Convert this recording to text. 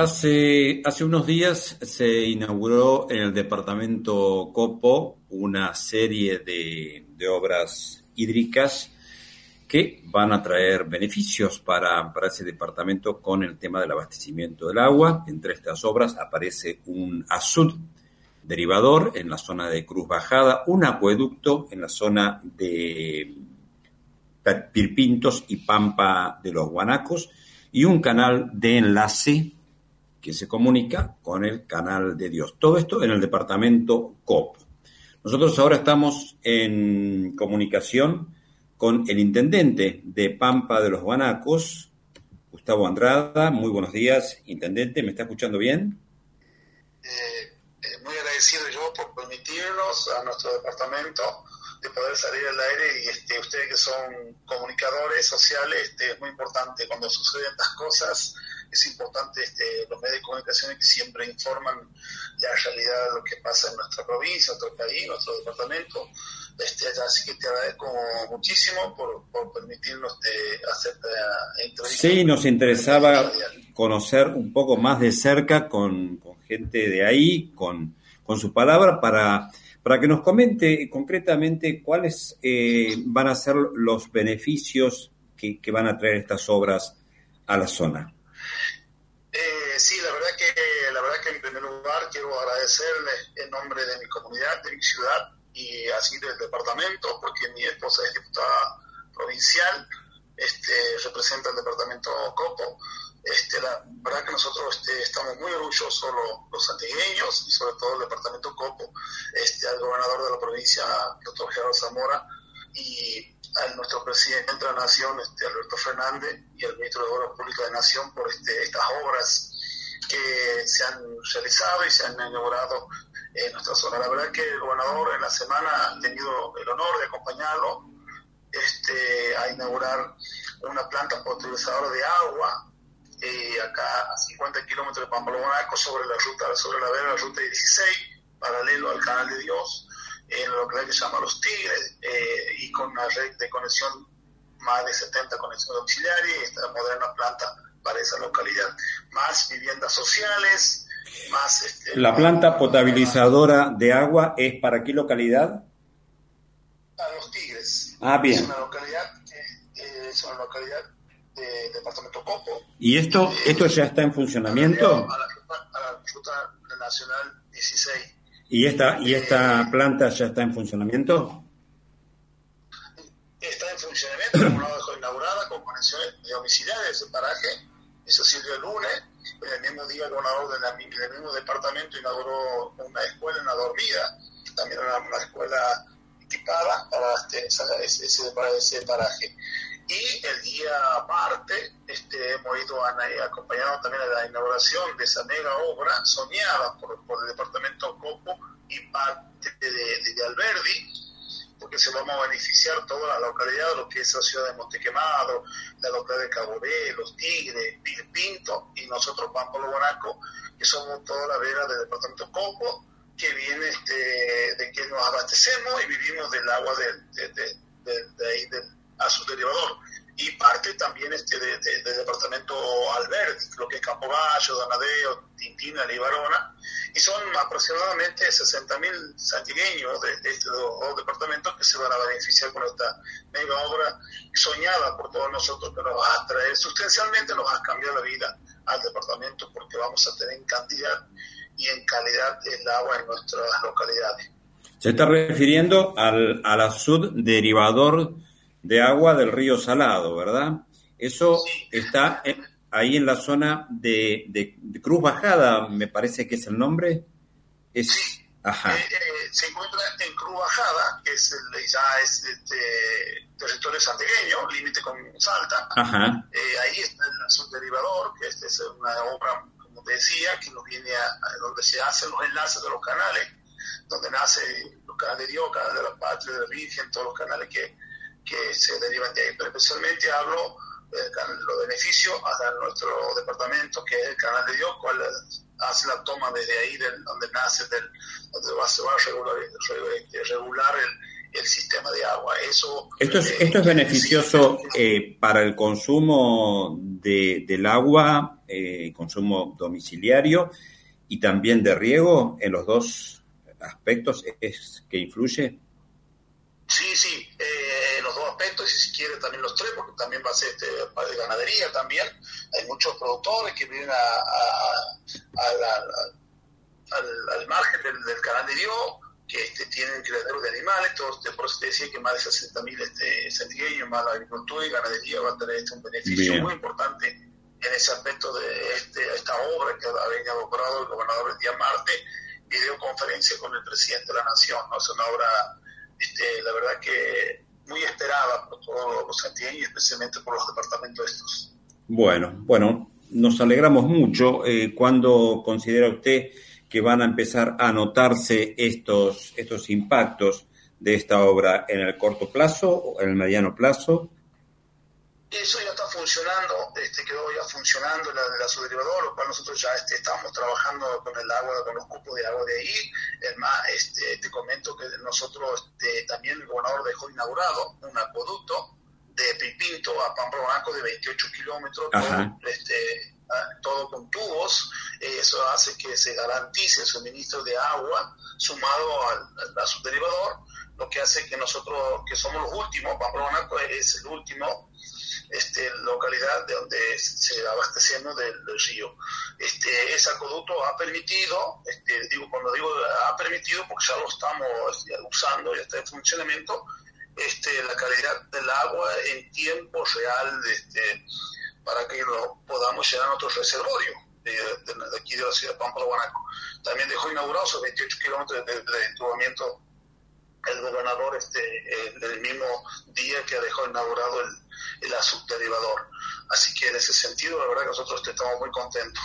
Hace, unos días se inauguró en el departamento Copo una serie de, de obras hídricas que van a traer beneficios para, para, ese departamento con el tema del abastecimiento del agua. Entre estas obras aparece un azud derivador en la zona de Cruz Bajada, un acueducto en la zona de Pirpintos y Pampa de los Guanacos y un canal de enlace que se comunica con el canal de Dios. Todo esto en el departamento COP. Nosotros ahora estamos en comunicación con el intendente de Pampa de los Guanacos, Gustavo Andrada. Muy buenos días, intendente. ¿Me está escuchando bien? Eh, eh, muy agradecido yo por permitirnos a nuestro departamento de poder salir al aire y este, ustedes que son comunicadores sociales, este, es muy importante cuando suceden estas cosas, es importante este, los medios de comunicación que siempre informan la realidad de lo que pasa en nuestra provincia, nuestro país, nuestro departamento. Este, así que te agradezco muchísimo por, por permitirnos este, hacer la entrevista. Sí, nos interesaba conocer un poco más de cerca con, con gente de ahí, con, con su palabra, para para que nos comente concretamente cuáles eh, van a ser los beneficios que, que, van a traer estas obras a la zona. Sí, la verdad que la verdad que en primer lugar quiero agradecerle en nombre de mi comunidad, de mi ciudad y así del departamento, porque mi esposa es diputada provincial, este, representa el departamento Copo. Este, la verdad que nosotros este, estamos muy orgullosos los, los antigueños y sobre todo el departamento Copo, este, al gobernador de la provincia, doctor Gerardo Zamora, y a nuestro presidente de la Nación, este, Alberto Fernández, y al ministro de Obras Públicas de Nación por este, estas obras que se han realizado y se han inaugurado en nuestra zona. La verdad que el gobernador en la semana ha tenido el honor de acompañarlo este, a inaugurar una planta potabilizadora de agua eh, acá a 50 kilómetros de Pampa sobre la ruta, sobre la vera, la ruta 16, paralelo al canal de Dios, en lo que se llama Los Tigres, eh, y con una red de conexión, más de 70 conexiones auxiliares, esta moderna planta para esa localidad. Más viviendas sociales, más... Este, ¿La planta potabilizadora de agua es para qué localidad? A Los Tigres. Ah, bien. Es una localidad, eh, es una localidad de Departamento Copo. ¿Y esto, eh, esto ya está en funcionamiento? A la, a la Ruta Nacional 16. ¿Y esta, ¿Y esta eh, planta ya está en funcionamiento? Está en funcionamiento, como la dejó inaugurada, con conexiones de ese paraje. Eso sirvió el lunes. El mismo día el de la, del mismo departamento inauguró una escuela en la dormida, también una, escuela equipada para este, ese, para ese paraje. Y el día aparte este, hemos ido acompañado también a la inauguración de esa mega obra soñada por, el departamento Copo y parte de, de, Alberdi, porque se vamos a beneficiar toda la localidad, lo que es la ciudad de Montequemado, la localidad de Caboré, Los Tigres, Pinto y nosotros Pampolo Guanaco, que somos toda la vera del departamento Copo, que viene este, de que nos abastecemos y vivimos del agua de, de, de ahí del a su derivador. Y parte también este del de, departamento Alberti, lo que es Campogallo, Donadeo, Tintina, Libarona, y son aproximadamente 60.000 santigueños de, de, estos dos, departamentos que se van a beneficiar con esta mega obra soñada por todos nosotros, que nos va a traer sustancialmente, nos va a cambiar la vida al departamento porque vamos a tener en cantidad y en calidad el agua en nuestras localidades. Se está refiriendo al, al azul derivador de agua del río Salado, ¿verdad? Eso está ahí en la zona de, de, Cruz Bajada, me parece que es el nombre. Es, sí. Ajá. Eh, eh, se encuentra en Cruz Bajada, que es el, ya es este, territorio santiagueño, límite con Salta. Ajá. Eh, ahí está el subderivador, que es, es una obra, como te decía, que nos viene a, donde se hacen los enlaces de los canales, donde nace los canales de Dios, canal de la Patria, de la Virgen, todos los canales que que se derivan de ahí, pero especialmente hablo de los beneficios a nuestro departamento, que es el Canal de Dios, cual hace la toma desde ahí, del, donde nace, del, donde va, se va a regular, regular el, el sistema de agua. Eso, esto es, esto es beneficioso para el consumo de, del agua, consumo domiciliario y también de riego en los dos aspectos es que influye. Sí, sí, eh, los dos aspectos y si quiere también los tres, porque también va a ser este, de ganadería también. Hay muchos productores que vienen a, al, margen del, canal de Dios, que este, tienen criaderos de animales, todos, por eso te decía que más de 60.000 este, sendrieños, más la agricultura y ganadería va a tener este, un beneficio muy importante en ese aspecto de este, esta obra que ha logrado el gobernador el día martes, videoconferencia con el presidente de la nación. ¿no? Es una obra este, la verdad que muy esperada por todos los santiagueños, especialmente por los departamentos estos. Bueno, bueno, nos alegramos mucho. Eh, ¿Cuándo considera usted que van a empezar a notarse estos, estos impactos de esta obra en el corto plazo o en el mediano plazo? Eso ya está funcionando, este, quedó ya funcionando la, la subderivador, lo cual nosotros ya este, estamos trabajando con el agua, con los cupos de agua de ahí. Es más, este, te comento que nosotros este, también el gobernador dejó inaugurado un acueducto de Pipinto a Pamplona de 28 kilómetros, todo, este, todo con tubos. Eso hace que se garantice el suministro de agua sumado al, al subderivador, lo que hace que nosotros, que somos los últimos, Pamplona es el último este, localidad de donde se abastecemos del, río. Este, ese acueducto ha permitido, este, digo, cuando digo ha permitido, porque ya lo estamos este, usando, ya está en funcionamiento, este, la calidad del agua en tiempo real este, para que lo podamos llenar nuestro reservorio de, aquí de la ciudad de Pampa de Guanaco. También dejó inaugurados esos 28 kilómetros de, de, de el gobernador este, el, mismo día que dejó inaugurado el, el derivador. Así que en ese sentido, la verdad que nosotros estamos muy contentos.